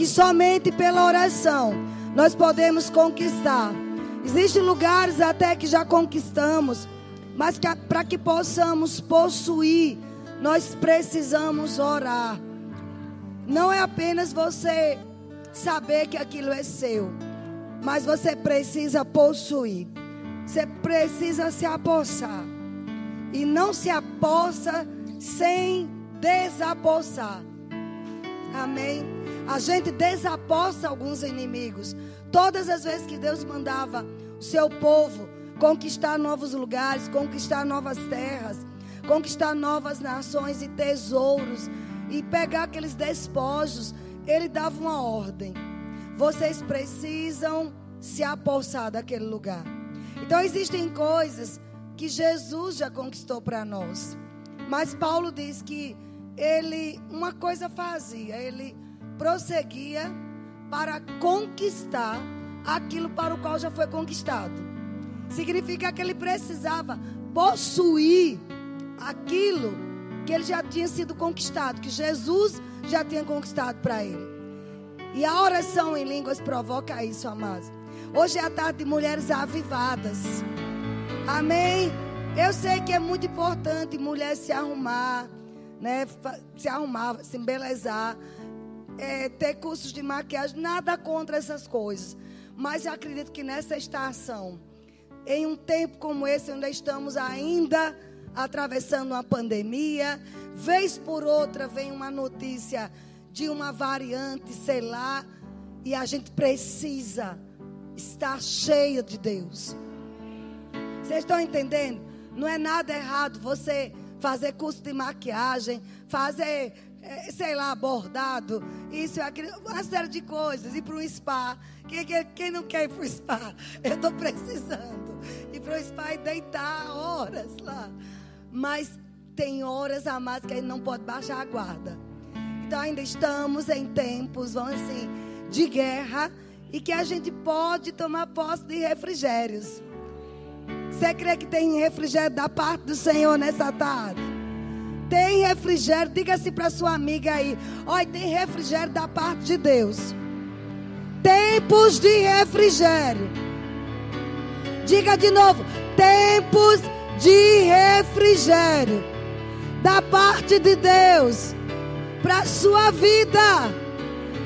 que somente pela oração nós podemos conquistar. Existem lugares até que já conquistamos, mas para que possamos possuir, nós precisamos orar. Não é apenas você saber que aquilo é seu, mas você precisa possuir. Você precisa se apossar. E não se apossa sem desapossar. Amém. A gente desapossa alguns inimigos. Todas as vezes que Deus mandava o seu povo conquistar novos lugares, conquistar novas terras, conquistar novas nações e tesouros e pegar aqueles despojos, ele dava uma ordem. Vocês precisam se apossar daquele lugar. Então existem coisas que Jesus já conquistou para nós. Mas Paulo diz que ele uma coisa fazia, ele prosseguia para conquistar aquilo para o qual já foi conquistado. Significa que ele precisava possuir aquilo que ele já tinha sido conquistado, que Jesus já tinha conquistado para ele. E a oração em línguas provoca isso, amados. Hoje é a tarde de mulheres avivadas. Amém? Eu sei que é muito importante mulher se arrumar, né? Se arrumar, se embelezar é, ter cursos de maquiagem, nada contra essas coisas. Mas eu acredito que nessa estação, em um tempo como esse, onde estamos ainda atravessando uma pandemia, vez por outra vem uma notícia de uma variante, sei lá, e a gente precisa estar cheia de Deus. Vocês estão entendendo? Não é nada errado você fazer curso de maquiagem, fazer é, sei lá, bordado, isso, aquilo, uma série de coisas, ir para um spa. Quem, quem, quem, não quer ir para o spa? Eu estou precisando ir para o spa e deitar horas lá. Mas tem horas a mais que a gente não pode baixar a guarda. Então ainda estamos em tempos, vamos assim, de guerra e que a gente pode tomar posse de refrigérios. Você crê que tem refrigério da parte do Senhor nessa tarde? Tem refrigério. Diga assim para sua amiga aí. Olha, tem refrigério da parte de Deus. Tempos de refrigério. Diga de novo. Tempos de refrigério. Da parte de Deus. Para sua vida.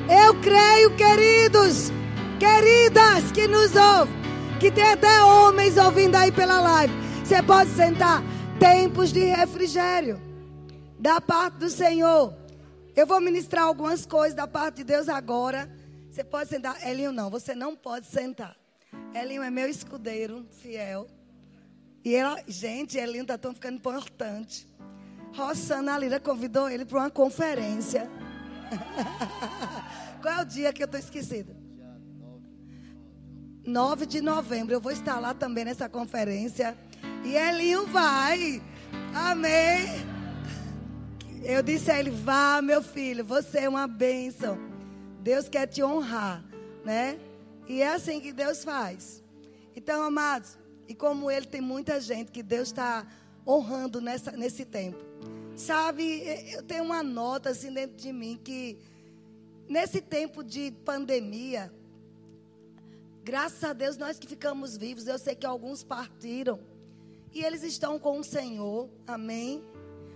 Eu creio, queridos. Queridas que nos ouvem. Que tem até homens ouvindo aí pela live. Você pode sentar. Tempos de refrigério da parte do Senhor. Eu vou ministrar algumas coisas da parte de Deus agora. Você pode sentar. Elinho, não, você não pode sentar. Elinho é meu escudeiro, fiel. E ela, gente, Elinho está tão ficando importante. Rossana Lira convidou ele para uma conferência. Qual é o dia que eu estou esquecida? 9 de novembro. Eu vou estar lá também nessa conferência. E Elinho vai. Amém. Eu disse a ele: Vá, meu filho, você é uma bênção. Deus quer te honrar, né? E é assim que Deus faz. Então, amados, e como ele tem muita gente que Deus está honrando nessa, nesse tempo. Sabe, eu tenho uma nota assim dentro de mim que nesse tempo de pandemia, graças a Deus nós que ficamos vivos, eu sei que alguns partiram e eles estão com o Senhor. Amém.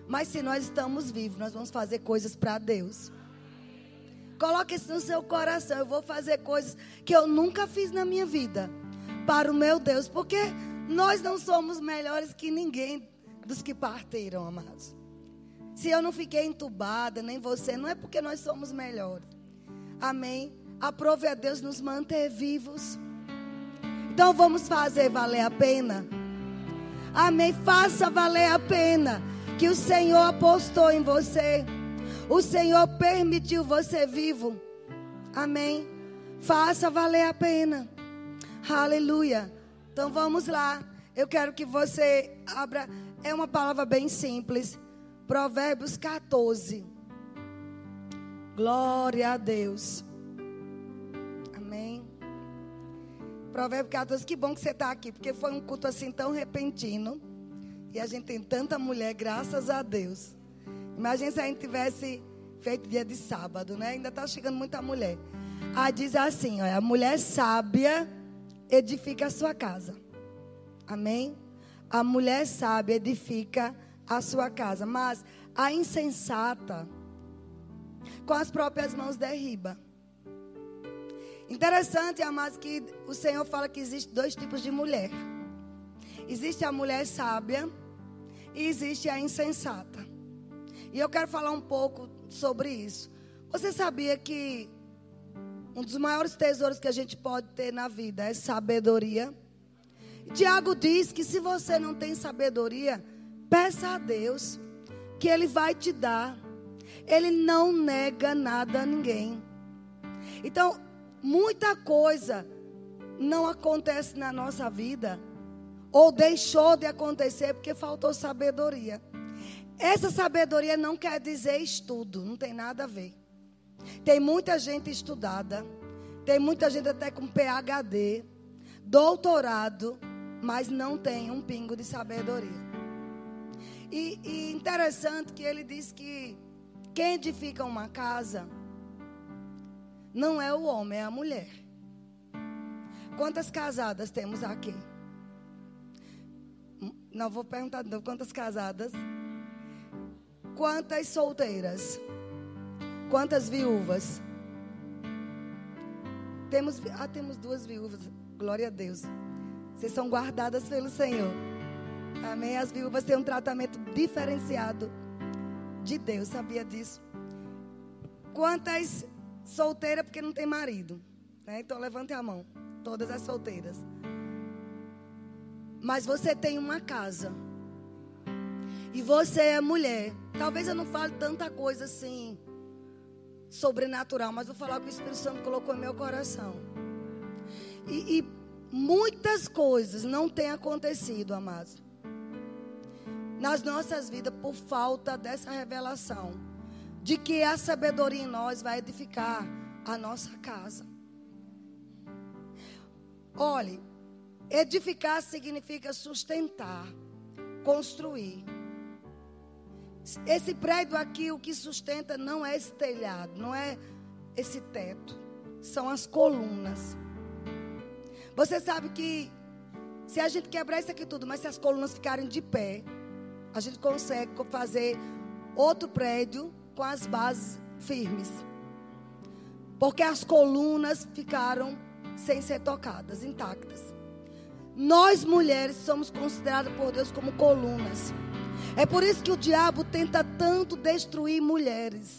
Mas se nós estamos vivos, nós vamos fazer coisas para Deus. Coloque isso no seu coração. Eu vou fazer coisas que eu nunca fiz na minha vida para o meu Deus, porque nós não somos melhores que ninguém dos que partiram, amados. Se eu não fiquei entubada, nem você, não é porque nós somos melhores. Amém. Aprove a Deus nos manter vivos. Então vamos fazer valer a pena. Amém. Faça valer a pena que o Senhor apostou em você. O Senhor permitiu você vivo. Amém. Faça valer a pena. Aleluia. Então vamos lá. Eu quero que você abra. É uma palavra bem simples. Provérbios 14. Glória a Deus. Amém. Provérbios 14. Que bom que você está aqui, porque foi um culto assim tão repentino. E a gente tem tanta mulher, graças a Deus. Imagina se a gente tivesse Feito dia de sábado, né? Ainda está chegando muita mulher. Aí diz assim: olha, a mulher sábia edifica a sua casa. Amém? A mulher sábia edifica a sua casa. Mas a insensata, com as próprias mãos derriba. Interessante, amados, que o Senhor fala que existe dois tipos de mulher. Existe a mulher sábia e existe a insensata. E eu quero falar um pouco sobre isso. Você sabia que um dos maiores tesouros que a gente pode ter na vida é sabedoria? Tiago diz que se você não tem sabedoria, peça a Deus que Ele vai te dar. Ele não nega nada a ninguém. Então, muita coisa não acontece na nossa vida ou deixou de acontecer porque faltou sabedoria. Essa sabedoria não quer dizer estudo, não tem nada a ver. Tem muita gente estudada, tem muita gente até com PhD, doutorado, mas não tem um pingo de sabedoria. E, e interessante que ele diz que quem edifica uma casa não é o homem, é a mulher. Quantas casadas temos aqui? Não vou perguntar de novo. Quantas casadas? Quantas solteiras? Quantas viúvas? Temos, ah, temos duas viúvas. Glória a Deus. Vocês são guardadas pelo Senhor. Amém. As viúvas têm um tratamento diferenciado de Deus. Sabia disso? Quantas solteiras porque não tem marido? Né? Então levante a mão. Todas as solteiras. Mas você tem uma casa. E você é mulher. Talvez eu não fale tanta coisa assim sobrenatural, mas vou falar o que o Espírito Santo colocou em meu coração. E, e muitas coisas não têm acontecido, amados, nas nossas vidas por falta dessa revelação de que a sabedoria em nós vai edificar a nossa casa. Olhe, edificar significa sustentar, construir. Esse prédio aqui, o que sustenta não é esse telhado, não é esse teto, são as colunas. Você sabe que se a gente quebrar isso aqui tudo, mas se as colunas ficarem de pé, a gente consegue fazer outro prédio com as bases firmes. Porque as colunas ficaram sem ser tocadas, intactas. Nós mulheres somos consideradas por Deus como colunas. É por isso que o diabo tenta tanto destruir mulheres.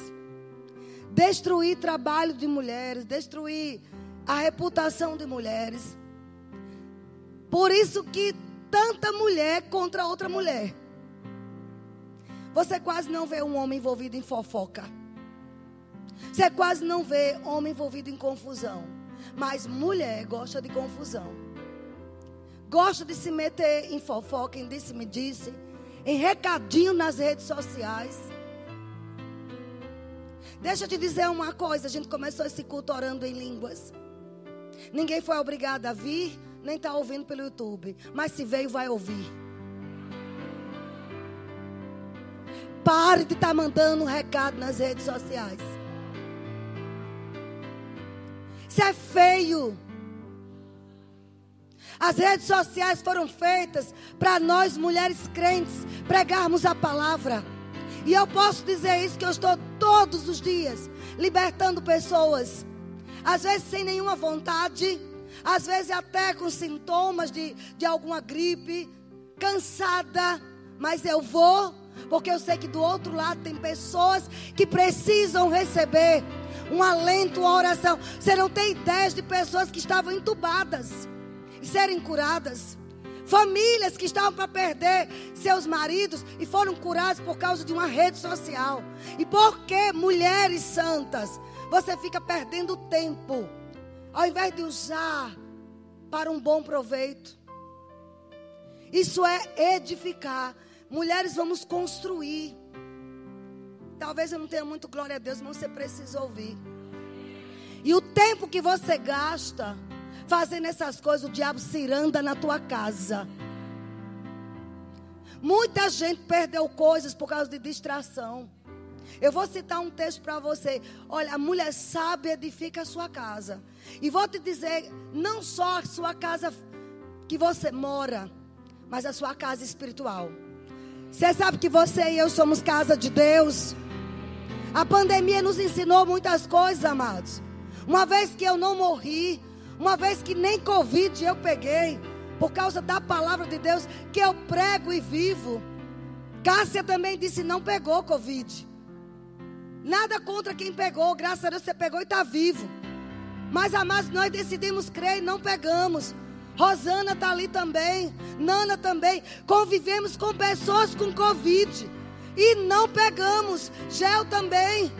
Destruir trabalho de mulheres, destruir a reputação de mulheres. Por isso que tanta mulher contra outra mulher. Você quase não vê um homem envolvido em fofoca. Você quase não vê homem envolvido em confusão. Mas mulher gosta de confusão. Gosta de se meter em fofoca, em disse-me disse. em recadinho nas redes sociais. Deixa eu te dizer uma coisa: a gente começou esse culto orando em línguas. Ninguém foi obrigado a vir, nem está ouvindo pelo YouTube. Mas se veio, vai ouvir. Pare de estar tá mandando um recado nas redes sociais. Isso é feio. As redes sociais foram feitas para nós, mulheres crentes, pregarmos a palavra. E eu posso dizer isso que eu estou todos os dias libertando pessoas. Às vezes sem nenhuma vontade, às vezes até com sintomas de, de alguma gripe, cansada, mas eu vou, porque eu sei que do outro lado tem pessoas que precisam receber um alento, uma oração. Você não tem ideia de pessoas que estavam entubadas e serem curadas. Famílias que estavam para perder seus maridos e foram curadas por causa de uma rede social. E porque mulheres santas, você fica perdendo tempo, ao invés de usar para um bom proveito. Isso é edificar. Mulheres, vamos construir. Talvez eu não tenha muito glória a Deus, mas você precisa ouvir. E o tempo que você gasta fazendo essas coisas, o diabo ciranda na tua casa. Muita gente perdeu coisas por causa de distração. Eu vou citar um texto para você. Olha, a mulher sábia edifica a sua casa. E vou te dizer, não só a sua casa que você mora, mas a sua casa espiritual. Você sabe que você e eu somos casa de Deus? A pandemia nos ensinou muitas coisas, amados. Uma vez que eu não morri, uma vez que nem Covid eu peguei, por causa da palavra de Deus que eu prego e vivo. Cássia também disse: não pegou Covid. Nada contra quem pegou, graças a Deus você pegou e está vivo. Mas, amados, nós decidimos crer e não pegamos. Rosana está ali também, Nana também. Convivemos com pessoas com Covid e não pegamos. Gel também.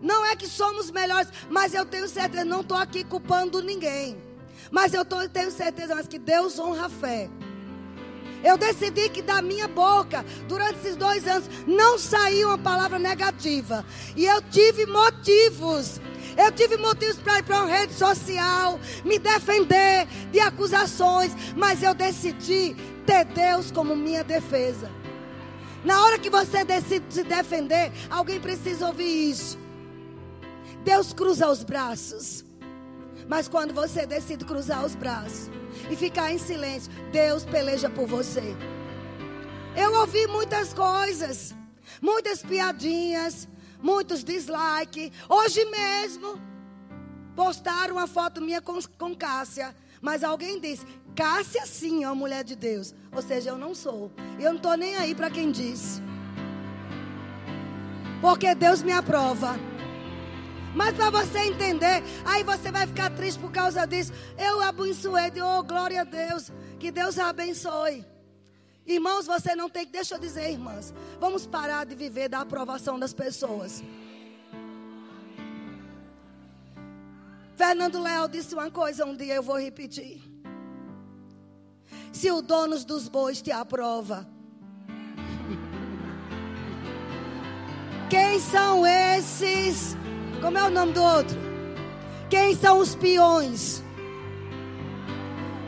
Não é que somos melhores, mas eu tenho certeza, não estou aqui culpando ninguém. Mas eu tô, tenho certeza mas que Deus honra a fé. Eu decidi que da minha boca, durante esses dois anos, não saiu uma palavra negativa. E eu tive motivos. Eu tive motivos para ir para uma rede social, me defender de acusações. Mas eu decidi ter Deus como minha defesa. Na hora que você decide se defender, alguém precisa ouvir isso. Deus cruza os braços. Mas quando você decide cruzar os braços e ficar em silêncio, Deus peleja por você. Eu ouvi muitas coisas, muitas piadinhas, muitos dislikes. Hoje mesmo postaram uma foto minha com, com Cássia. Mas alguém disse, Cássia sim é uma mulher de Deus. Ou seja, eu não sou. Eu não estou nem aí para quem disse. Porque Deus me aprova. Mas para você entender, aí você vai ficar triste por causa disso. Eu abençoei, oh glória a Deus. Que Deus abençoe. Irmãos, você não tem que, deixa eu dizer, irmãs, vamos parar de viver da aprovação das pessoas. Fernando Leal disse uma coisa um dia, eu vou repetir. Se o dono dos bois te aprova, quem são esses como é o nome do outro? Quem são os peões?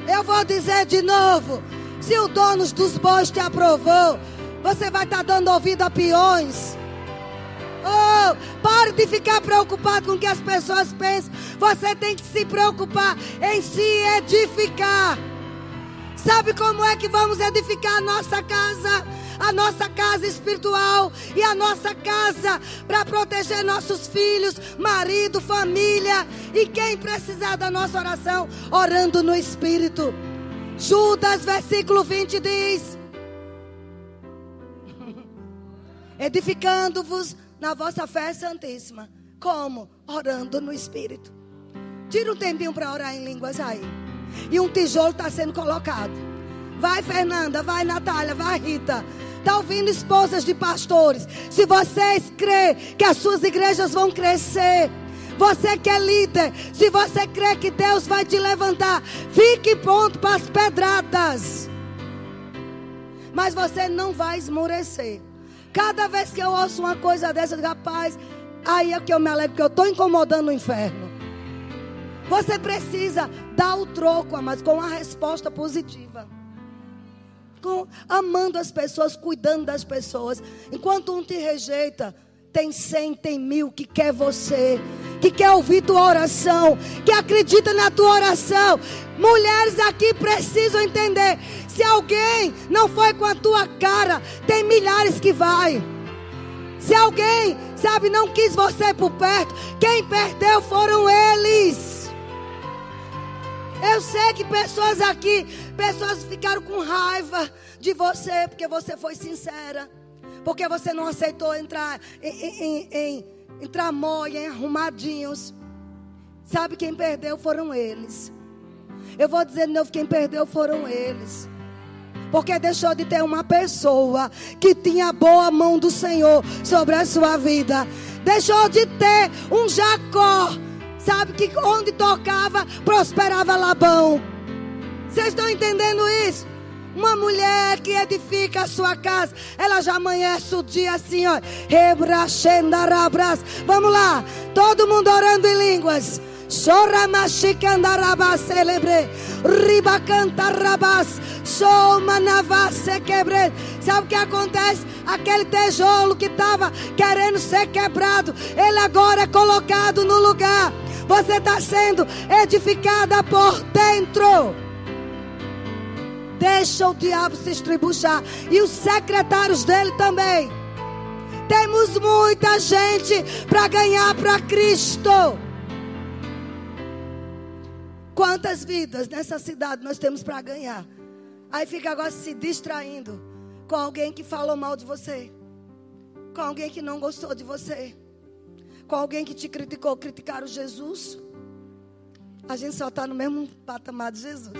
Eu vou dizer de novo: se o dono dos bois te aprovou, você vai estar tá dando ouvido a peões. Oh, pare de ficar preocupado com o que as pessoas pensam. Você tem que se preocupar em se edificar. Sabe como é que vamos edificar a nossa casa? A nossa casa espiritual e a nossa casa para proteger nossos filhos, marido, família e quem precisar da nossa oração, orando no Espírito. Judas, versículo 20 diz: Edificando-vos na vossa fé santíssima. Como? Orando no Espírito. Tira um tempinho para orar em línguas aí. E um tijolo está sendo colocado. Vai, Fernanda, vai, Natália, vai, Rita. Está ouvindo esposas de pastores? Se vocês crê que as suas igrejas vão crescer, você que é líder, se você crê que Deus vai te levantar, fique pronto para as pedradas. Mas você não vai esmorecer. Cada vez que eu ouço uma coisa dessa, eu digo, rapaz, aí é que eu me alegro, porque eu estou incomodando o inferno. Você precisa dar o troco, mas com uma resposta positiva amando as pessoas, cuidando das pessoas. Enquanto um te rejeita, tem cem, tem mil que quer você, que quer ouvir tua oração, que acredita na tua oração. Mulheres aqui precisam entender: se alguém não foi com a tua cara, tem milhares que vai. Se alguém, sabe, não quis você por perto, quem perdeu foram eles. Eu sei que pessoas aqui, pessoas ficaram com raiva de você, porque você foi sincera. Porque você não aceitou entrar em, em, em, em tramóia, em arrumadinhos. Sabe quem perdeu foram eles. Eu vou dizer de novo: quem perdeu foram eles. Porque deixou de ter uma pessoa que tinha a boa mão do Senhor sobre a sua vida. Deixou de ter um Jacó Sabe que onde tocava, prosperava Labão. Vocês estão entendendo isso? Uma mulher que edifica a sua casa, ela já amanhece o dia assim, ó. Vamos lá, todo mundo orando em línguas. Soramashikandarabas celebre. Ribacantarabas. Somanavase quebre. Sabe o que acontece? Aquele tijolo que estava querendo ser quebrado, ele agora é colocado no lugar. Você está sendo edificada por dentro. Deixa o diabo se estribuchar. E os secretários dele também. Temos muita gente para ganhar para Cristo. Quantas vidas nessa cidade nós temos para ganhar? Aí fica agora se distraindo com alguém que falou mal de você, com alguém que não gostou de você, com alguém que te criticou, criticaram Jesus. A gente só está no mesmo patamar de Jesus.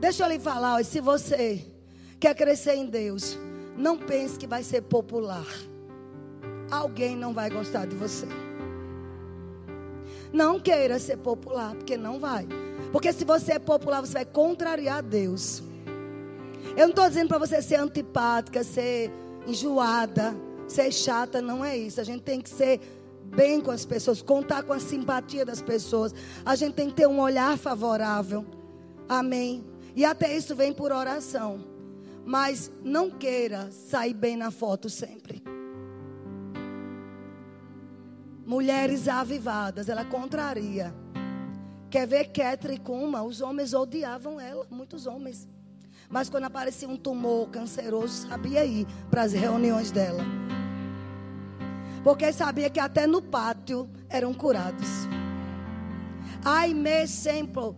Deixa eu lhe falar, se você quer crescer em Deus, não pense que vai ser popular. Alguém não vai gostar de você. Não queira ser popular, porque não vai. Porque se você é popular, você vai contrariar Deus. Eu não estou dizendo para você ser antipática, ser enjoada, ser chata, não é isso. A gente tem que ser bem com as pessoas, contar com a simpatia das pessoas. A gente tem que ter um olhar favorável. Amém. E até isso vem por oração. Mas não queira sair bem na foto sempre. Mulheres avivadas, ela contraria. Quer ver Ketri Kuma? Os homens odiavam ela, muitos homens. Mas quando aparecia um tumor canceroso, sabia ir para as reuniões dela. Porque sabia que até no pátio eram curados. Aimee Semple,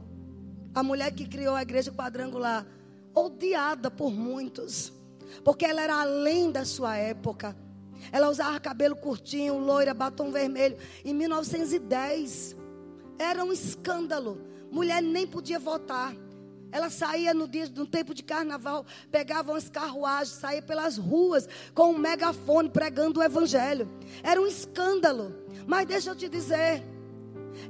a mulher que criou a igreja quadrangular, odiada por muitos, porque ela era além da sua época. Ela usava cabelo curtinho, loira, batom vermelho. Em 1910, era um escândalo. Mulher nem podia votar. Ela saía no dia no tempo de carnaval, pegava umas carruagens, saía pelas ruas com um megafone pregando o evangelho. Era um escândalo. Mas deixa eu te dizer,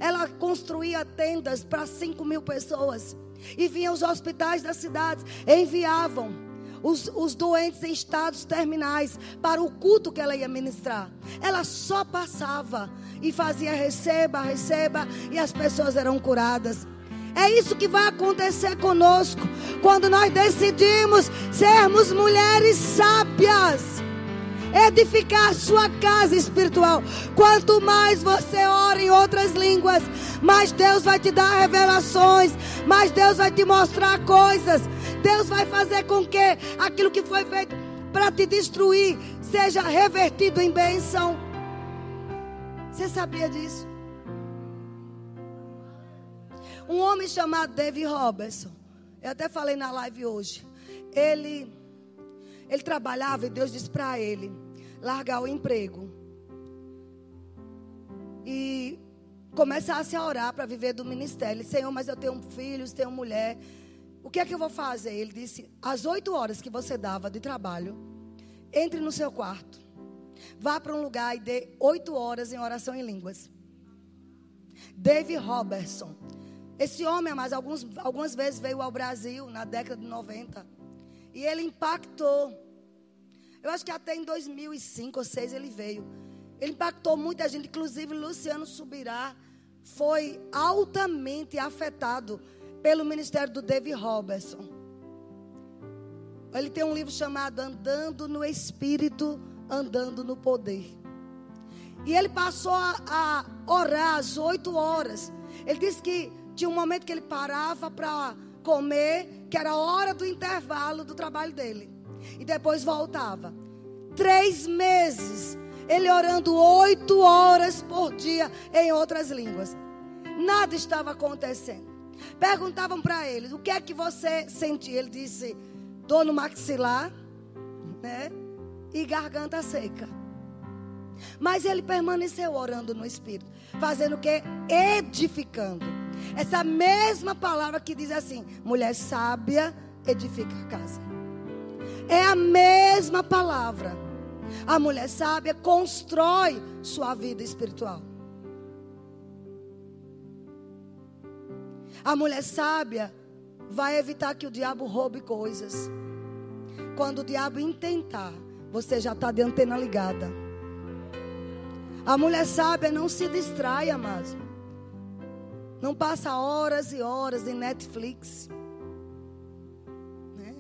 ela construía tendas para 5 mil pessoas. E vinham os hospitais das cidades, enviavam os, os doentes em estados terminais para o culto que ela ia ministrar. Ela só passava e fazia receba, receba, e as pessoas eram curadas. É isso que vai acontecer conosco quando nós decidimos sermos mulheres sábias edificar sua casa espiritual. Quanto mais você ora em outras línguas, mais Deus vai te dar revelações, mais Deus vai te mostrar coisas. Deus vai fazer com que aquilo que foi feito para te destruir seja revertido em bênção. Você sabia disso? Um homem chamado David Robertson, eu até falei na live hoje. Ele ele trabalhava e Deus disse para ele largar o emprego. E começasse a orar para viver do ministério. Senhor, mas eu tenho filhos, tenho mulher. O que é que eu vou fazer? Ele disse: às oito horas que você dava de trabalho, entre no seu quarto. Vá para um lugar e dê oito horas em oração em línguas. David Robertson. Esse homem, mas alguns, algumas vezes veio ao Brasil na década de 90. E ele impactou. Eu acho que até em 2005 ou 2006 ele veio. Ele impactou muita gente, inclusive Luciano Subirá foi altamente afetado pelo ministério do David Robertson. Ele tem um livro chamado Andando no Espírito, Andando no Poder. E ele passou a, a orar às oito horas. Ele disse que tinha um momento que ele parava para comer, que era a hora do intervalo do trabalho dele. E depois voltava. Três meses, ele orando oito horas por dia em outras línguas. Nada estava acontecendo. Perguntavam para ele: o que é que você sentia? Ele disse: dor no maxilar, né? E garganta seca. Mas ele permaneceu orando no Espírito, fazendo o que? Edificando. Essa mesma palavra que diz assim: mulher sábia edifica a casa. É a mesma palavra. A mulher sábia constrói sua vida espiritual. A mulher sábia vai evitar que o diabo roube coisas. Quando o diabo intentar, você já está de antena ligada. A mulher sábia não se distrai, amados. Não passa horas e horas em Netflix. Né?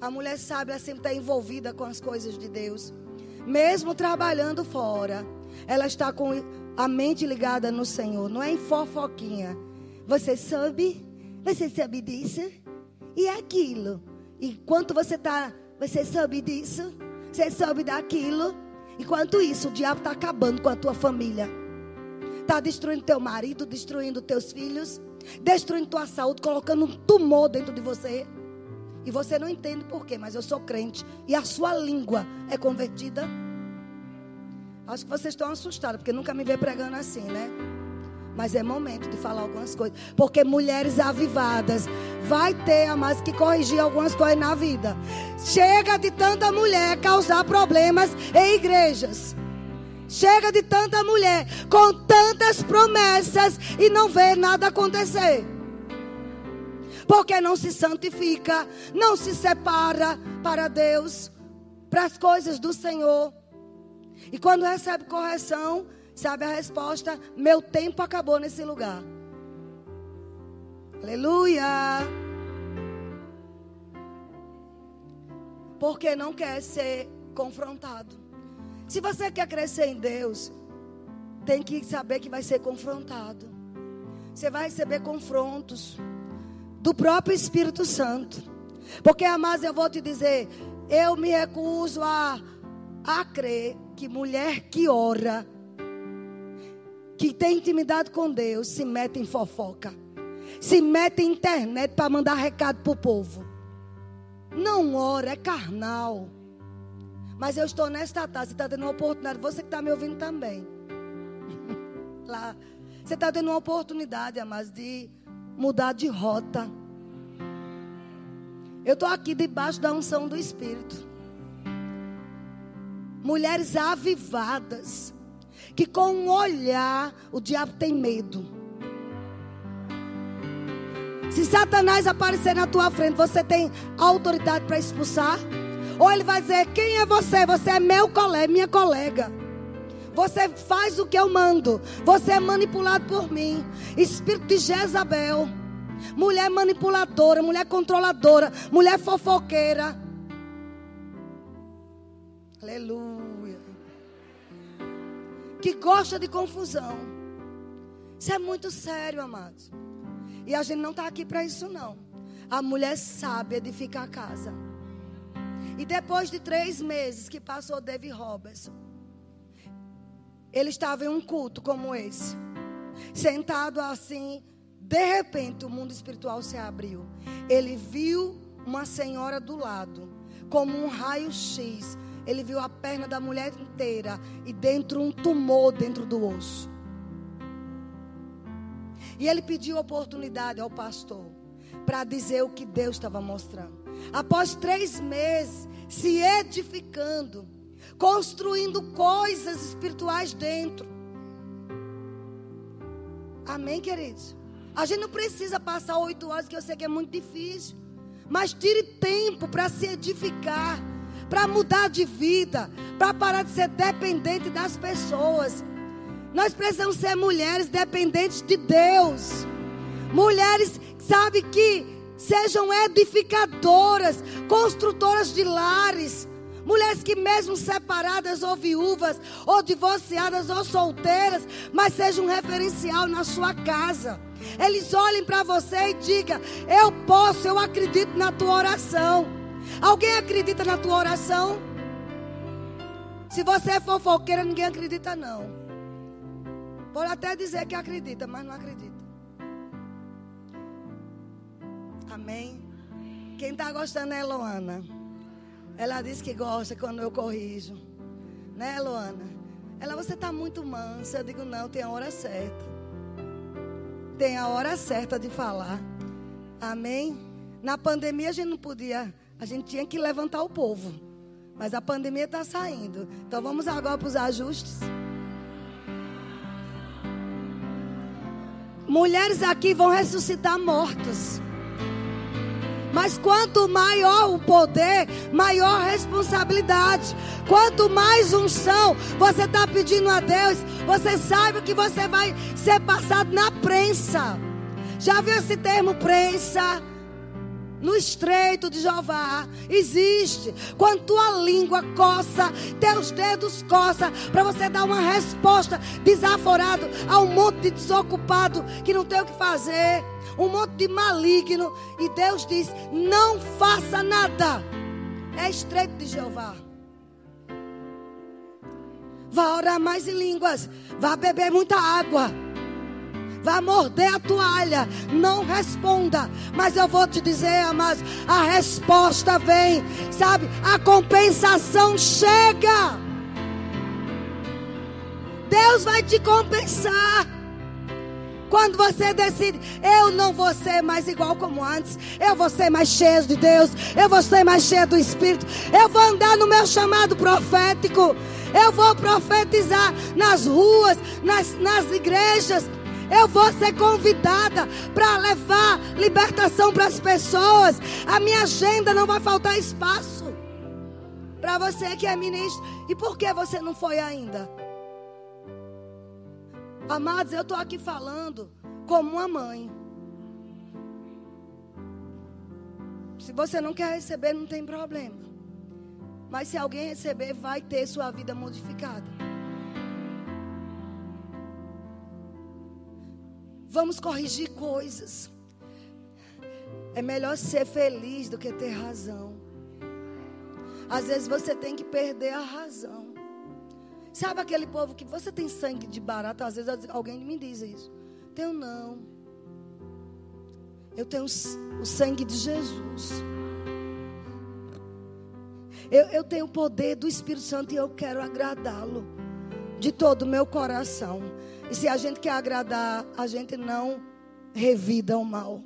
A mulher sábia ela sempre está envolvida com as coisas de Deus. Mesmo trabalhando fora, ela está com a mente ligada no Senhor, não é em fofoquinha. Você sabe? Você sabe disso? E aquilo? E quanto você está, você sabe disso? Você sabe daquilo? Enquanto isso, o diabo está acabando com a tua família. Está destruindo teu marido, destruindo teus filhos, destruindo tua saúde, colocando um tumor dentro de você. E você não entende por quê, mas eu sou crente. E a sua língua é convertida. Acho que vocês estão assustados, porque nunca me vê pregando assim, né? Mas é momento de falar algumas coisas. Porque mulheres avivadas vai ter a mais que corrigir algumas coisas na vida. Chega de tanta mulher causar problemas em igrejas. Chega de tanta mulher com tantas promessas e não vê nada acontecer. Porque não se santifica, não se separa para Deus, para as coisas do Senhor. E quando recebe correção, sabe a resposta? Meu tempo acabou nesse lugar. Aleluia. Porque não quer ser confrontado. Se você quer crescer em Deus, tem que saber que vai ser confrontado. Você vai receber confrontos do próprio Espírito Santo. Porque, amados, eu vou te dizer, eu me recuso a, a crer que mulher que ora, que tem intimidade com Deus, se mete em fofoca. Se mete em internet para mandar recado para o povo. Não ora, é carnal. Mas eu estou nesta tarde, você está tendo uma oportunidade, você que está me ouvindo também. Lá. Você está tendo uma oportunidade, amados, de mudar de rota. Eu estou aqui debaixo da unção do Espírito mulheres avivadas, que com um olhar o diabo tem medo. Se Satanás aparecer na tua frente, você tem autoridade para expulsar? Ou ele vai dizer: Quem é você? Você é meu colega, minha colega. Você faz o que eu mando. Você é manipulado por mim. Espírito de Jezabel. Mulher manipuladora, mulher controladora, mulher fofoqueira. Aleluia. Que gosta de confusão. Isso é muito sério, amados. E a gente não está aqui para isso, não. A mulher sabe edificar a casa. E depois de três meses que passou David Robertson, ele estava em um culto como esse, sentado assim. De repente, o mundo espiritual se abriu. Ele viu uma senhora do lado, como um raio-x, ele viu a perna da mulher inteira e dentro um tumor dentro do osso. E ele pediu oportunidade ao pastor para dizer o que Deus estava mostrando. Após três meses, se edificando, construindo coisas espirituais dentro. Amém, queridos? A gente não precisa passar oito horas, que eu sei que é muito difícil. Mas tire tempo para se edificar para mudar de vida, para parar de ser dependente das pessoas. Nós precisamos ser mulheres dependentes de Deus. Mulheres, sabe que sejam edificadoras, construtoras de lares. Mulheres que mesmo separadas ou viúvas, ou divorciadas ou solteiras, mas sejam um referencial na sua casa. Eles olhem para você e digam: Eu posso, eu acredito na tua oração. Alguém acredita na tua oração? Se você é fofoqueira, ninguém acredita não. Pode até dizer que acredita, mas não acredita. Amém. Quem está gostando é Luana. Ela diz que gosta quando eu corrijo. Né, Luana? Ela, você está muito mansa. Eu digo, não, tem a hora certa. Tem a hora certa de falar. Amém? Na pandemia a gente não podia a gente tinha que levantar o povo. Mas a pandemia está saindo. Então vamos agora para os ajustes. Mulheres aqui vão ressuscitar mortos. Mas quanto maior o poder, maior a responsabilidade. Quanto mais unção você está pedindo a Deus, você sabe que você vai ser passado na prensa. Já viu esse termo prensa? No estreito de Jeová existe. Quando tua língua coça, teus dedos coça, para você dar uma resposta desaforado a um monte de desocupado que não tem o que fazer, um monte de maligno. E Deus diz: não faça nada. É estreito de Jeová. Vá orar mais em línguas. Vá beber muita água vai morder a toalha. Não responda. Mas eu vou te dizer, amados, a resposta vem. Sabe? A compensação chega. Deus vai te compensar. Quando você decide, eu não vou ser mais igual como antes, eu vou ser mais cheio de Deus, eu vou ser mais cheio do Espírito, eu vou andar no meu chamado profético, eu vou profetizar nas ruas, nas, nas igrejas, eu vou ser convidada para levar libertação para as pessoas. A minha agenda não vai faltar espaço. Para você que é ministro. E por que você não foi ainda? Amados, eu estou aqui falando como uma mãe. Se você não quer receber, não tem problema. Mas se alguém receber, vai ter sua vida modificada. Vamos corrigir coisas. É melhor ser feliz do que ter razão. Às vezes você tem que perder a razão. Sabe aquele povo que você tem sangue de barata? Às vezes alguém me diz isso. Tenho não. Eu tenho o sangue de Jesus. Eu, eu tenho o poder do Espírito Santo e eu quero agradá-lo de todo o meu coração. E se a gente quer agradar, a gente não revida o mal.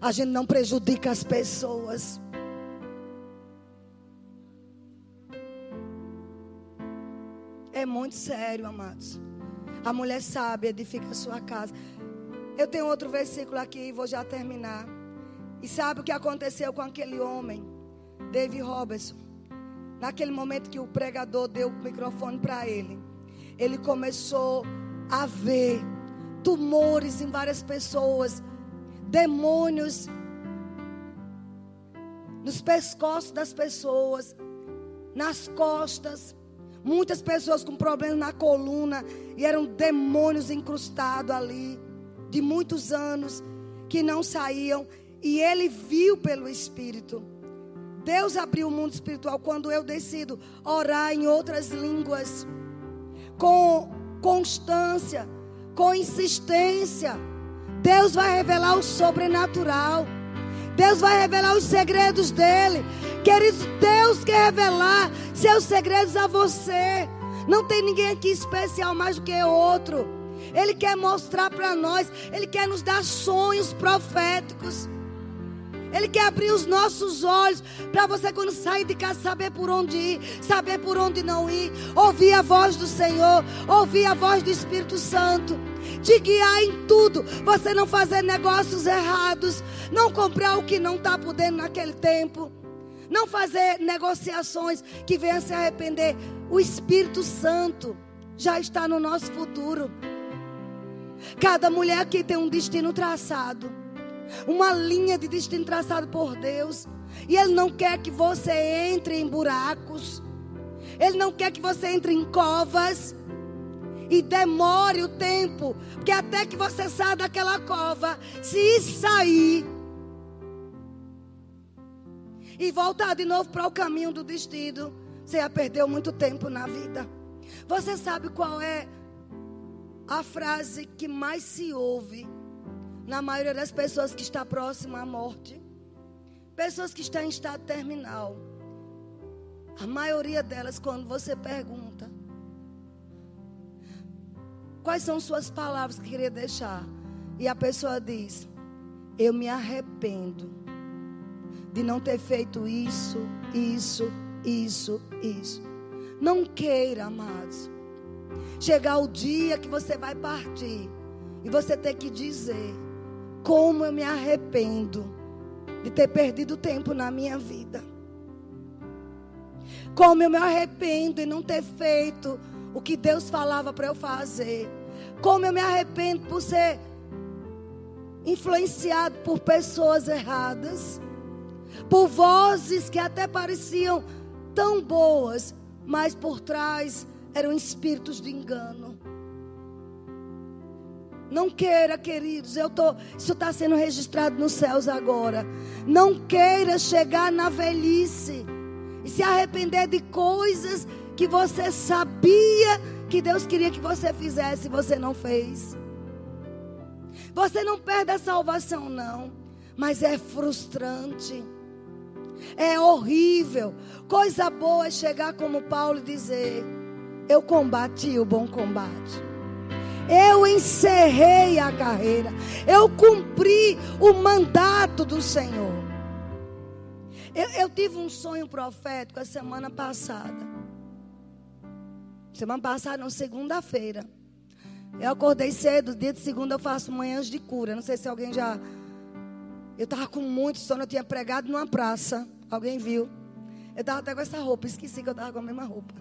A gente não prejudica as pessoas. É muito sério, amados. A mulher sabe, edifica a sua casa. Eu tenho outro versículo aqui, vou já terminar. E sabe o que aconteceu com aquele homem, David Robertson? Naquele momento que o pregador deu o microfone para ele, ele começou a ver tumores em várias pessoas, demônios nos pescoços das pessoas, nas costas. Muitas pessoas com problemas na coluna e eram demônios incrustados ali, de muitos anos, que não saíam. E ele viu pelo Espírito. Deus abriu o mundo espiritual quando eu decido orar em outras línguas, com constância, com insistência. Deus vai revelar o sobrenatural. Deus vai revelar os segredos dele. Queridos, Deus quer revelar seus segredos a você. Não tem ninguém aqui especial mais do que outro. Ele quer mostrar para nós, ele quer nos dar sonhos proféticos. Ele quer abrir os nossos olhos para você, quando sair de casa, saber por onde ir, saber por onde não ir, ouvir a voz do Senhor, ouvir a voz do Espírito Santo, te guiar em tudo. Você não fazer negócios errados, não comprar o que não está podendo naquele tempo, não fazer negociações que venham se arrepender. O Espírito Santo já está no nosso futuro. Cada mulher aqui tem um destino traçado uma linha de destino traçado por Deus. E Ele não quer que você entre em buracos. Ele não quer que você entre em covas. E demore o tempo. Porque até que você saia daquela cova, se sair. E voltar de novo para o caminho do destino. Você já perdeu muito tempo na vida. Você sabe qual é a frase que mais se ouve na maioria das pessoas que está próxima à morte, pessoas que estão em estado terminal. A maioria delas, quando você pergunta, quais são suas palavras que queria deixar? E a pessoa diz: Eu me arrependo de não ter feito isso, isso, isso, isso. Não queira, amados, chegar o dia que você vai partir e você ter que dizer: como eu me arrependo de ter perdido tempo na minha vida. Como eu me arrependo de não ter feito o que Deus falava para eu fazer. Como eu me arrependo por ser influenciado por pessoas erradas, por vozes que até pareciam tão boas, mas por trás eram espíritos de engano. Não queira, queridos, eu tô, isso está sendo registrado nos céus agora. Não queira chegar na velhice e se arrepender de coisas que você sabia que Deus queria que você fizesse e você não fez. Você não perde a salvação, não, mas é frustrante. É horrível. Coisa boa é chegar como Paulo e dizer: Eu combati o bom combate. Eu encerrei a carreira. Eu cumpri o mandato do Senhor. Eu, eu tive um sonho profético a semana passada. Semana passada, não, segunda-feira. Eu acordei cedo, dia de segunda eu faço manhãs de cura. Não sei se alguém já. Eu estava com muito sono, eu tinha pregado numa praça. Alguém viu? Eu estava até com essa roupa, esqueci que eu estava com a mesma roupa.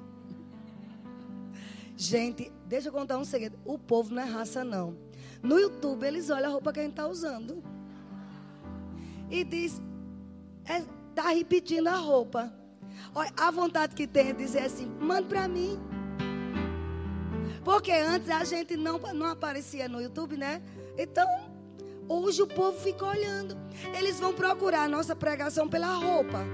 Gente, deixa eu contar um segredo. O povo não é raça, não. No YouTube, eles olham a roupa que a gente está usando. E diz, está é, tá repetindo a roupa. Olha, a vontade que tem é dizer assim, manda para mim. Porque antes a gente não, não aparecia no YouTube, né? Então, hoje o povo fica olhando. Eles vão procurar a nossa pregação pela roupa.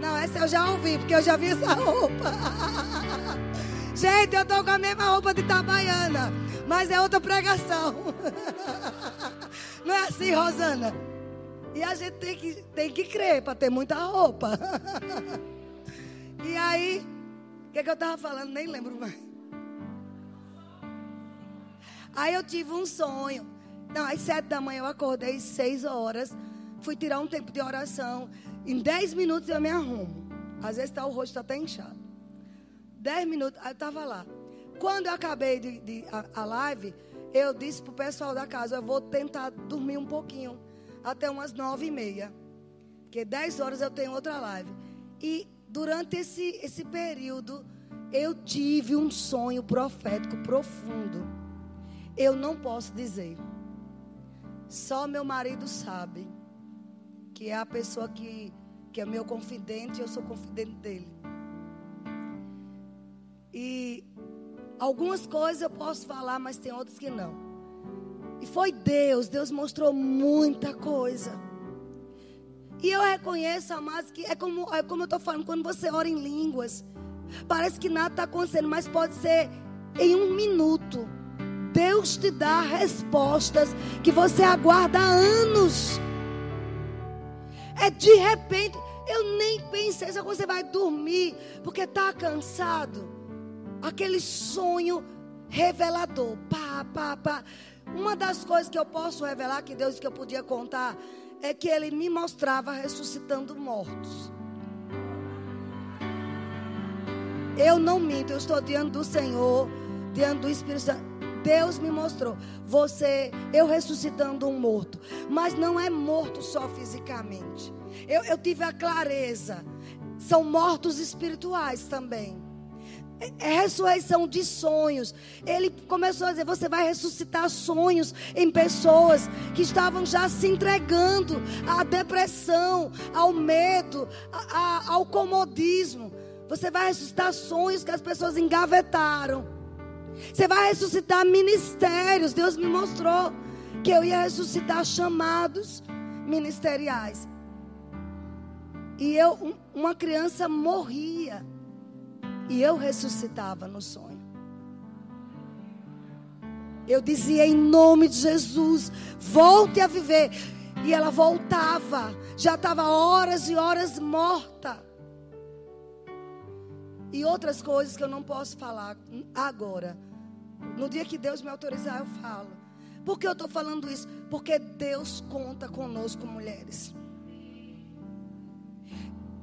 Não, essa eu já ouvi, porque eu já vi essa roupa. Gente, eu estou com a mesma roupa de Itabaiana, mas é outra pregação. Não é assim, Rosana? E a gente tem que, tem que crer para ter muita roupa. E aí, o que, que eu estava falando? Nem lembro mais. Aí eu tive um sonho. Não, às sete da manhã eu acordei, seis horas. Fui tirar um tempo de oração. Em dez minutos eu me arrumo. Às vezes tá, o rosto está até inchado. Dez minutos, aí eu estava lá. Quando eu acabei de, de a, a, live, eu disse para o pessoal da casa, eu vou tentar dormir um pouquinho. Até umas nove e meia. Porque dez horas eu tenho outra live. E durante esse, esse período, eu tive um sonho profético profundo. Eu não posso dizer. Só meu marido sabe. Que é a pessoa que, que é meu confidente e eu sou confidente dele. Algumas coisas eu posso falar, mas tem outras que não. E foi Deus, Deus mostrou muita coisa. E eu reconheço, amados, que é como, é como eu estou falando, quando você ora em línguas, parece que nada está acontecendo, mas pode ser em um minuto. Deus te dá respostas que você aguarda há anos. É de repente, eu nem pensei se você vai dormir porque está cansado. Aquele sonho revelador. Pá, pá, pá. Uma das coisas que eu posso revelar que Deus que eu podia contar é que ele me mostrava ressuscitando mortos. Eu não minto, eu estou diante do Senhor, diante do Espírito Santo. Deus me mostrou. Você, eu ressuscitando um morto. Mas não é morto só fisicamente. Eu, eu tive a clareza. São mortos espirituais também. É, ressurreição de sonhos. Ele começou a dizer: você vai ressuscitar sonhos em pessoas que estavam já se entregando à depressão, ao medo, a, a, ao comodismo. Você vai ressuscitar sonhos que as pessoas engavetaram. Você vai ressuscitar ministérios. Deus me mostrou que eu ia ressuscitar chamados ministeriais. E eu, uma criança morria. E eu ressuscitava no sonho. Eu dizia em nome de Jesus, volte a viver. E ela voltava. Já estava horas e horas morta. E outras coisas que eu não posso falar agora. No dia que Deus me autorizar, eu falo. Por que eu estou falando isso? Porque Deus conta conosco, mulheres.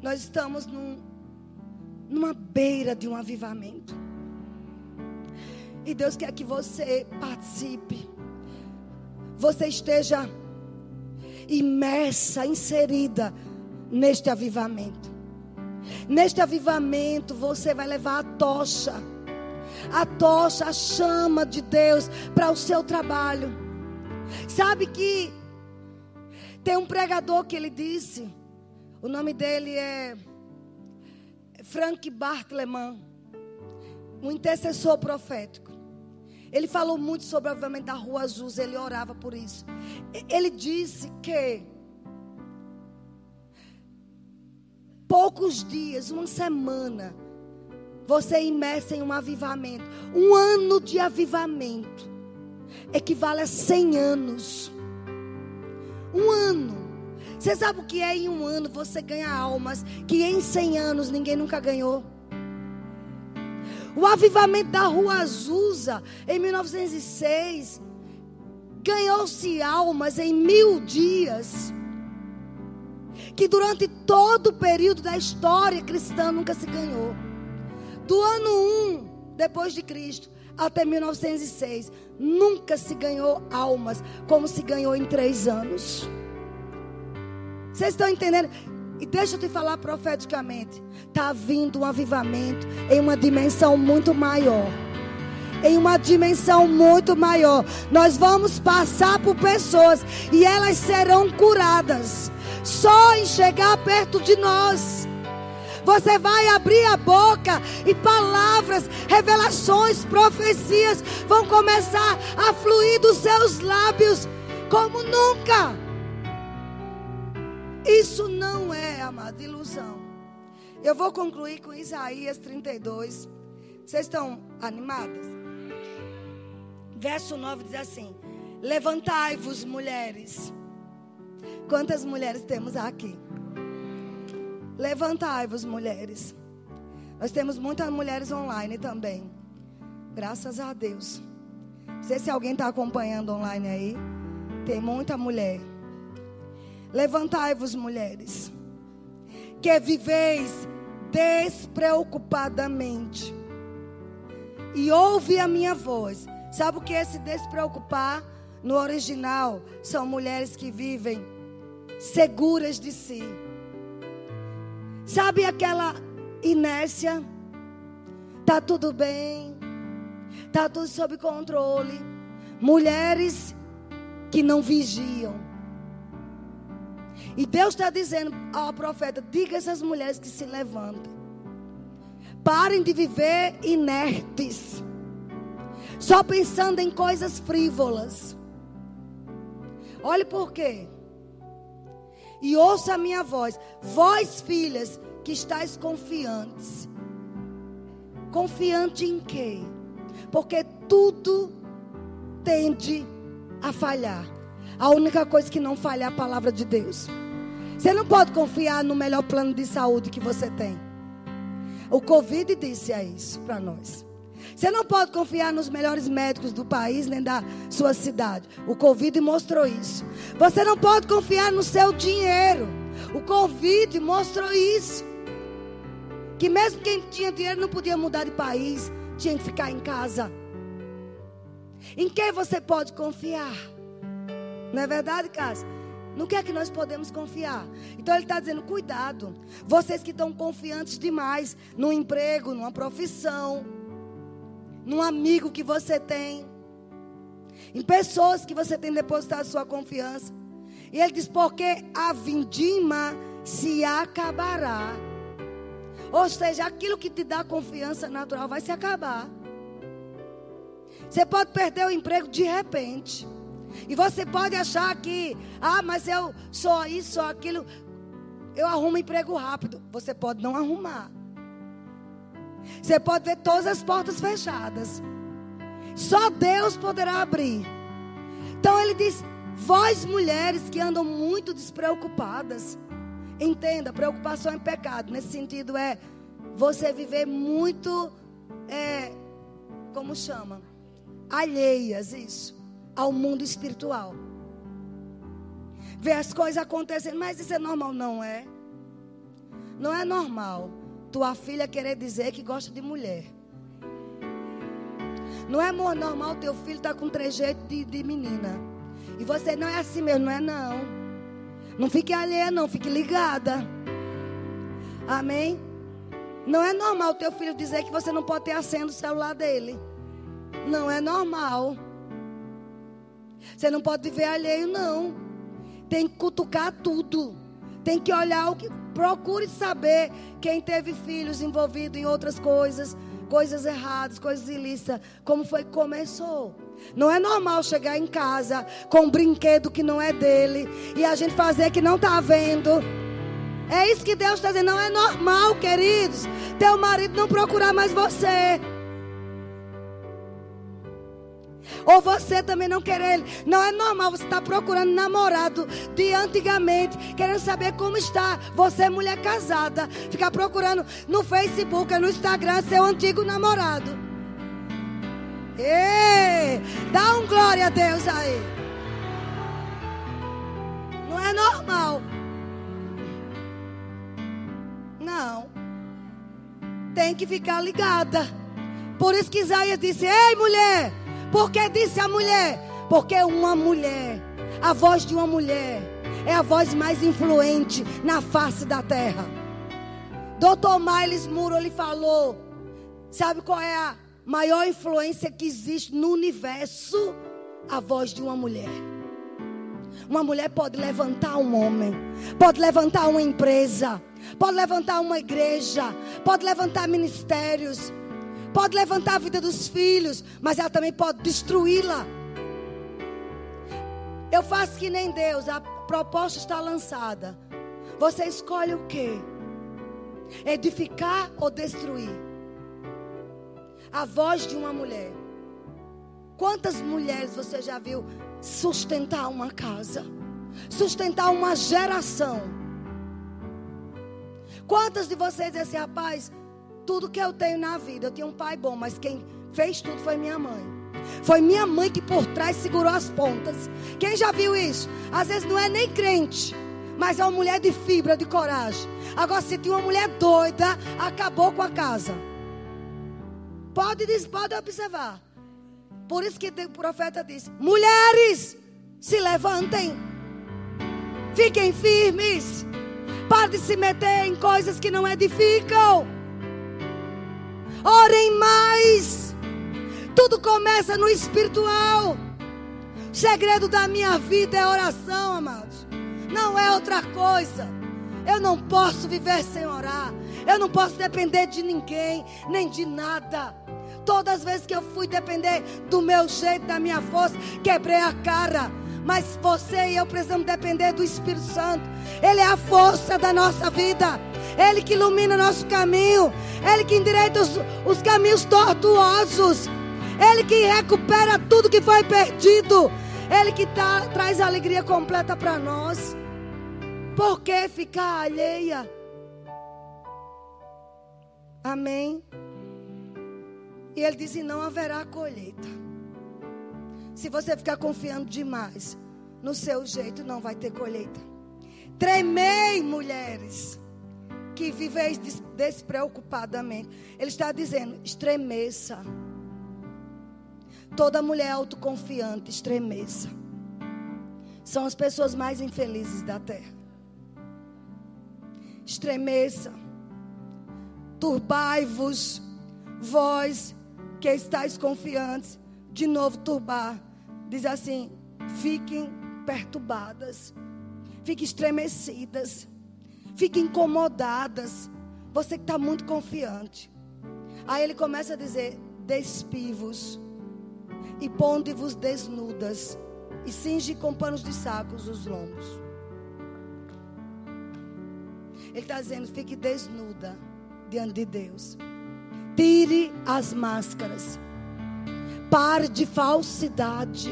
Nós estamos num, numa beira de um avivamento. E Deus quer que você participe. Você esteja imersa, inserida neste avivamento. Neste avivamento, você vai levar a tocha, a tocha, a chama de Deus para o seu trabalho. Sabe que tem um pregador que ele disse, o nome dele é Frank Bartleman, um intercessor profético. Ele falou muito sobre o avivamento da Rua Azusa, ele orava por isso. Ele disse que poucos dias, uma semana, você imerso em um avivamento. Um ano de avivamento equivale a 100 anos. Um ano. Você sabe o que é em um ano você ganha almas que em 100 anos ninguém nunca ganhou? O avivamento da Rua Azusa, em 1906, ganhou-se almas em mil dias. Que durante todo o período da história cristã nunca se ganhou. Do ano 1 depois de Cristo até 1906, nunca se ganhou almas como se ganhou em três anos. Vocês estão entendendo? E deixa eu te falar profeticamente. Está vindo um avivamento em uma dimensão muito maior. Em uma dimensão muito maior. Nós vamos passar por pessoas e elas serão curadas. Só em chegar perto de nós. Você vai abrir a boca e palavras, revelações, profecias vão começar a fluir dos seus lábios como nunca. Isso não é, amada, ilusão. Eu vou concluir com Isaías 32. Vocês estão animadas? Verso 9 diz assim: Levantai-vos, mulheres. Quantas mulheres temos aqui? Levantai-vos, mulheres. Nós temos muitas mulheres online também. Graças a Deus. Não sei se alguém está acompanhando online aí. Tem muita mulher. Levantai-vos, mulheres, que viveis despreocupadamente. E ouve a minha voz. Sabe o que é se despreocupar? No original, são mulheres que vivem seguras de si. Sabe aquela inércia? Tá tudo bem. Tá tudo sob controle. Mulheres que não vigiam e Deus está dizendo ao profeta: diga a essas mulheres que se levantem. Parem de viver inertes. Só pensando em coisas frívolas. Olhe por quê. E ouça a minha voz. Vós, filhas, que estáis confiantes. Confiante em quê? Porque tudo tende a falhar. A única coisa que não falha é a palavra de Deus. Você não pode confiar no melhor plano de saúde que você tem. O Covid disse a isso para nós. Você não pode confiar nos melhores médicos do país nem da sua cidade. O Covid mostrou isso. Você não pode confiar no seu dinheiro. O Covid mostrou isso. Que mesmo quem tinha dinheiro não podia mudar de país, tinha que ficar em casa. Em quem você pode confiar? Não é verdade, Cássio? No que é que nós podemos confiar? Então ele está dizendo: cuidado. Vocês que estão confiantes demais no emprego, numa profissão, num amigo que você tem, em pessoas que você tem depositado sua confiança. E ele diz: porque a vindima se acabará. Ou seja, aquilo que te dá confiança natural vai se acabar. Você pode perder o emprego de repente. E você pode achar que, ah, mas eu sou isso, sou aquilo. Eu arrumo emprego rápido. Você pode não arrumar. Você pode ver todas as portas fechadas. Só Deus poderá abrir. Então ele diz: Vós mulheres que andam muito despreocupadas. Entenda, preocupação é pecado. Nesse sentido é você viver muito, é, como chama? Alheias, isso ao mundo espiritual. Ver as coisas acontecendo, mas isso é normal, não é? Não é normal tua filha querer dizer que gosta de mulher. Não é normal teu filho estar tá com trejeito de, de menina. E você não é assim mesmo, não é não. Não fique alheia, não, fique ligada. Amém? Não é normal teu filho dizer que você não pode ter a senha do celular dele. Não é normal. Você não pode viver alheio, não. Tem que cutucar tudo. Tem que olhar o que. Procure saber quem teve filhos envolvidos em outras coisas, coisas erradas, coisas ilícitas. Como foi que começou? Não é normal chegar em casa com um brinquedo que não é dele e a gente fazer que não está vendo. É isso que Deus está dizendo. Não é normal, queridos. Teu marido não procurar mais você. Ou você também não querer ele. Não é normal você estar tá procurando namorado de antigamente, querendo saber como está. Você, mulher casada, ficar procurando no Facebook, no Instagram, seu antigo namorado. Ei, dá um glória a Deus aí. Não é normal. Não. Tem que ficar ligada. Por isso que Isaías disse: Ei, mulher, por que disse a mulher? Porque uma mulher, a voz de uma mulher, é a voz mais influente na face da terra. Doutor Miles Muro ele falou: sabe qual é a maior influência que existe no universo? A voz de uma mulher. Uma mulher pode levantar um homem, pode levantar uma empresa, pode levantar uma igreja, pode levantar ministérios pode levantar a vida dos filhos, mas ela também pode destruí-la. Eu faço que nem Deus, a proposta está lançada. Você escolhe o que? Edificar ou destruir? A voz de uma mulher. Quantas mulheres você já viu sustentar uma casa? Sustentar uma geração? Quantas de vocês assim, rapaz, tudo que eu tenho na vida. Eu tinha um pai bom, mas quem fez tudo foi minha mãe. Foi minha mãe que por trás segurou as pontas. Quem já viu isso? Às vezes não é nem crente, mas é uma mulher de fibra, de coragem. Agora, se tinha uma mulher doida, acabou com a casa. Pode, pode observar. Por isso que o profeta disse: Mulheres, se levantem, fiquem firmes, pare de se meter em coisas que não edificam. Orem mais. Tudo começa no espiritual. O segredo da minha vida é oração, amados. Não é outra coisa. Eu não posso viver sem orar. Eu não posso depender de ninguém, nem de nada. Todas as vezes que eu fui depender do meu jeito, da minha força, quebrei a cara. Mas você e eu precisamos depender do Espírito Santo. Ele é a força da nossa vida. Ele que ilumina nosso caminho. Ele que endireita os, os caminhos tortuosos. Ele que recupera tudo que foi perdido. Ele que tá, traz alegria completa para nós. Por que ficar alheia? Amém. E ele diz: não haverá colheita. Se você ficar confiando demais no seu jeito, não vai ter colheita. Tremei, mulheres que viveis despreocupadamente. Ele está dizendo: estremeça. Toda mulher autoconfiante estremeça. São as pessoas mais infelizes da terra. Estremeça. Turbai-vos, vós que estáis confiantes. De novo, turbar. Diz assim: fiquem perturbadas, fiquem estremecidas fiquem incomodadas. Você que está muito confiante. Aí ele começa a dizer: despivos e ponde-vos desnudas e cinge com panos de sacos os lombos. Ele está dizendo: fique desnuda diante de Deus. Tire as máscaras. Pare de falsidade.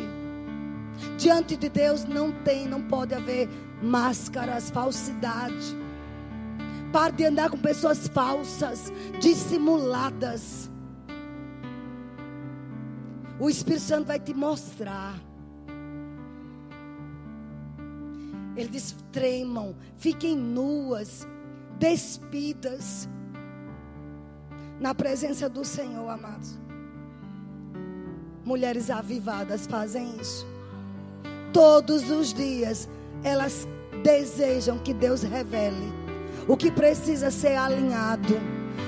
Diante de Deus não tem, não pode haver máscaras, falsidade. Pare de andar com pessoas falsas, dissimuladas. O Espírito Santo vai te mostrar. Ele diz: tremam, fiquem nuas, despidas, na presença do Senhor, amados. Mulheres avivadas fazem isso. Todos os dias, elas desejam que Deus revele o que precisa ser alinhado,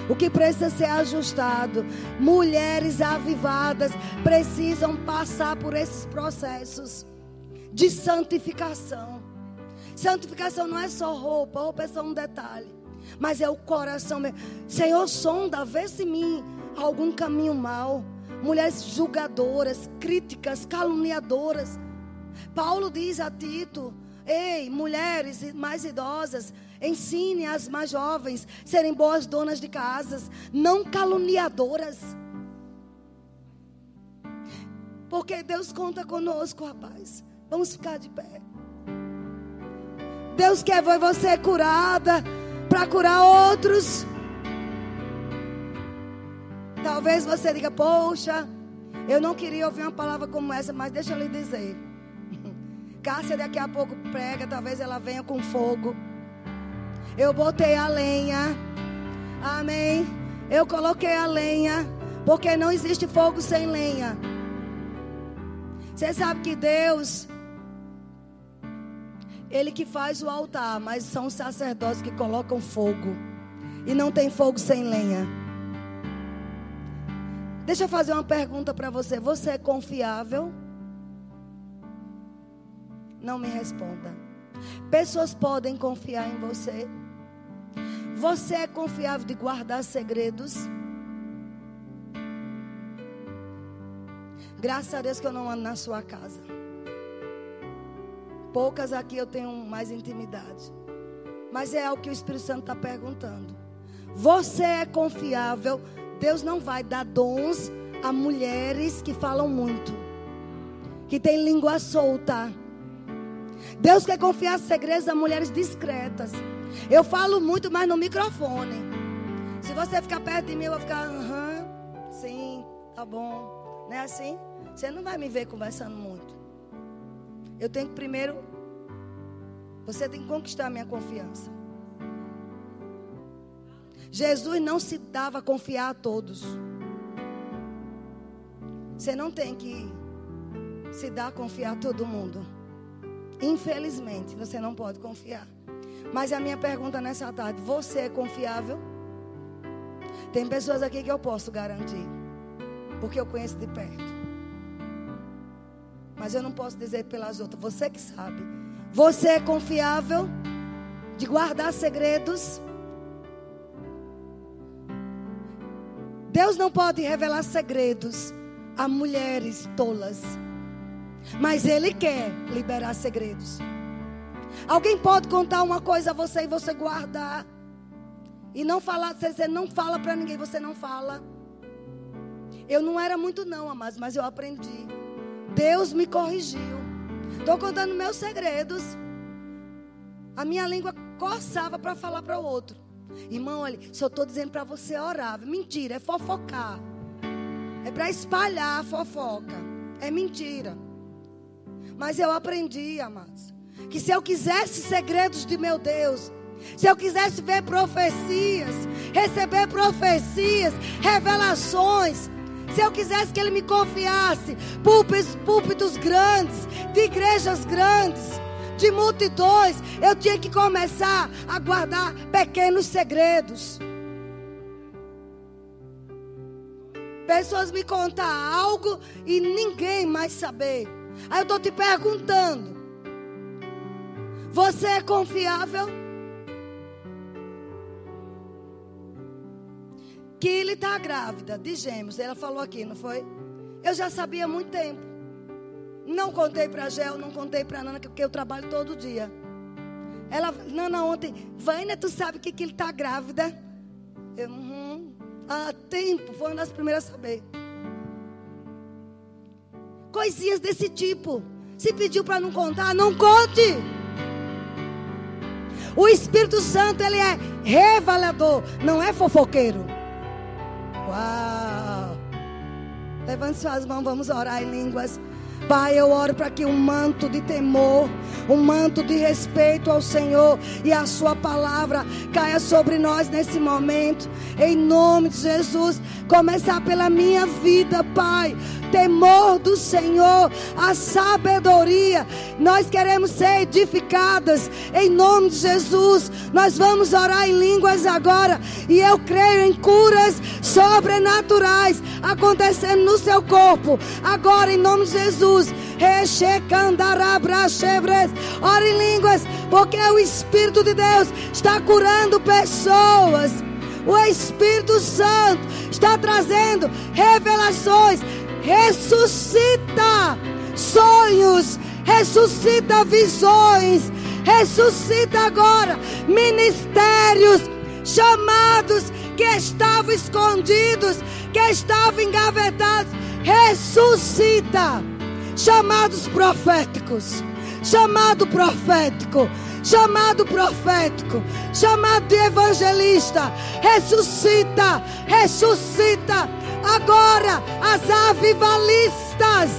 o que precisa ser ajustado. Mulheres avivadas precisam passar por esses processos. de santificação. Santificação não é só roupa, roupa é só um detalhe, mas é o coração mesmo. Senhor, sonda, vê se em mim algum caminho mal. Mulheres julgadoras, críticas, caluniadoras. Paulo diz a Tito: Ei, mulheres mais idosas, ensine as mais jovens serem boas donas de casas, não caluniadoras. Porque Deus conta conosco, rapaz. Vamos ficar de pé. Deus quer ver você curada para curar outros. Talvez você diga, poxa, eu não queria ouvir uma palavra como essa, mas deixa eu lhe dizer. Cássia daqui a pouco prega, talvez ela venha com fogo. Eu botei a lenha. Amém. Eu coloquei a lenha, porque não existe fogo sem lenha. Você sabe que Deus ele que faz o altar, mas são os sacerdotes que colocam fogo. E não tem fogo sem lenha. Deixa eu fazer uma pergunta para você. Você é confiável? Não me responda. Pessoas podem confiar em você. Você é confiável de guardar segredos? Graças a Deus que eu não ando na sua casa. Poucas aqui eu tenho mais intimidade. Mas é o que o Espírito Santo está perguntando. Você é confiável? Deus não vai dar dons a mulheres que falam muito, que têm língua solta. Deus quer confiar segredos a mulheres discretas. Eu falo muito, mas no microfone. Se você ficar perto de mim, eu vou ficar, aham, sim, tá bom. Não é assim? Você não vai me ver conversando muito. Eu tenho que primeiro. Você tem que conquistar a minha confiança. Jesus não se dava a confiar a todos. Você não tem que se dar a confiar a todo mundo. Infelizmente, você não pode confiar. Mas a minha pergunta nessa tarde: você é confiável? Tem pessoas aqui que eu posso garantir, porque eu conheço de perto. Mas eu não posso dizer pelas outras. Você que sabe. Você é confiável de guardar segredos. Deus não pode revelar segredos a mulheres tolas. Mas Ele quer liberar segredos. Alguém pode contar uma coisa a você e você guardar. E não falar, você não fala para ninguém, você não fala. Eu não era muito não, amados, mas eu aprendi. Deus me corrigiu. Estou contando meus segredos. A minha língua coçava para falar para o outro. Irmão, olha, só estou dizendo para você orar. Mentira, é fofocar. É para espalhar a fofoca. É mentira. Mas eu aprendi, amados, que se eu quisesse segredos de meu Deus, se eu quisesse ver profecias, receber profecias, revelações, se eu quisesse que Ele me confiasse púlpitos, púlpitos grandes, de igrejas grandes, de multidões, eu tinha que começar a guardar pequenos segredos. Pessoas me contar algo e ninguém mais saber. Aí eu estou te perguntando: você é confiável? que ele está grávida de gêmeos. Ela falou aqui, não foi? Eu já sabia há muito tempo. Não contei para Gel, não contei para Nana, porque eu trabalho todo dia. Ela, Nana, ontem, Vânia, tu sabe que, que ele está grávida? Eu, uhum. Há tempo, foi uma das primeiras a saber. Coisinhas desse tipo. Se pediu para não contar, não conte. O Espírito Santo, ele é revelador, não é fofoqueiro. Uau! Levante suas mãos, vamos orar em línguas. Pai, eu oro para que um manto de temor, um manto de respeito ao Senhor e a Sua palavra caia sobre nós nesse momento. Em nome de Jesus, começar pela minha vida, Pai. temor do Senhor, a sabedoria. Nós queremos ser edificadas em nome de Jesus. Nós vamos orar em línguas agora e eu creio em curas sobrenaturais acontecendo no seu corpo. Agora em nome de Jesus. Ore em línguas, porque o Espírito de Deus está curando pessoas. O Espírito Santo está trazendo revelações. Ressuscita sonhos, ressuscita visões, ressuscita agora ministérios chamados que estavam escondidos, que estavam engavetados. Ressuscita chamados proféticos, chamado profético, chamado profético, chamado de evangelista. Ressuscita, ressuscita agora as avivalistas,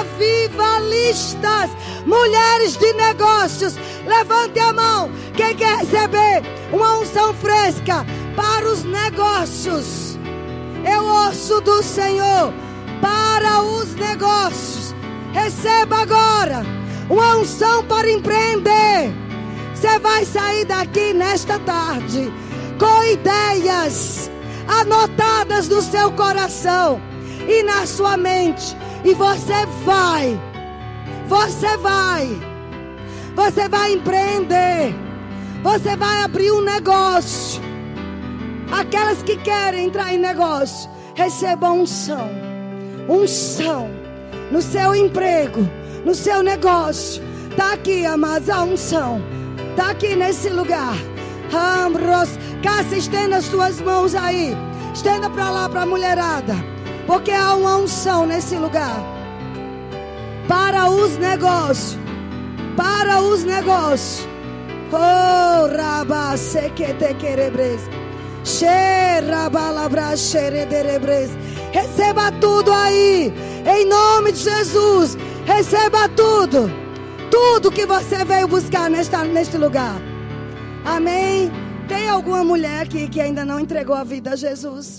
avivalistas, mulheres de negócios. Levante a mão, quem quer receber uma unção fresca para os negócios. Eu ouço do Senhor para os negócios. Receba agora uma unção para empreender. Você vai sair daqui nesta tarde com ideias anotadas no seu coração e na sua mente. E você vai, você vai, você vai empreender, você vai abrir um negócio. Aquelas que querem entrar em negócio, recebam unção, unção no seu emprego, no seu negócio. Está aqui, amados, a unção. Está aqui nesse lugar. Ambros, Cássia, estenda as suas mãos aí. Estenda para lá, para a mulherada. Porque há uma unção nesse lugar. Para os negócios. Para os negócios. Oh, raba sequete querebres. Receba tudo aí. Em nome de Jesus. Receba tudo. Tudo que você veio buscar nesta, neste lugar. Amém. Tem alguma mulher aqui que ainda não entregou a vida a Jesus?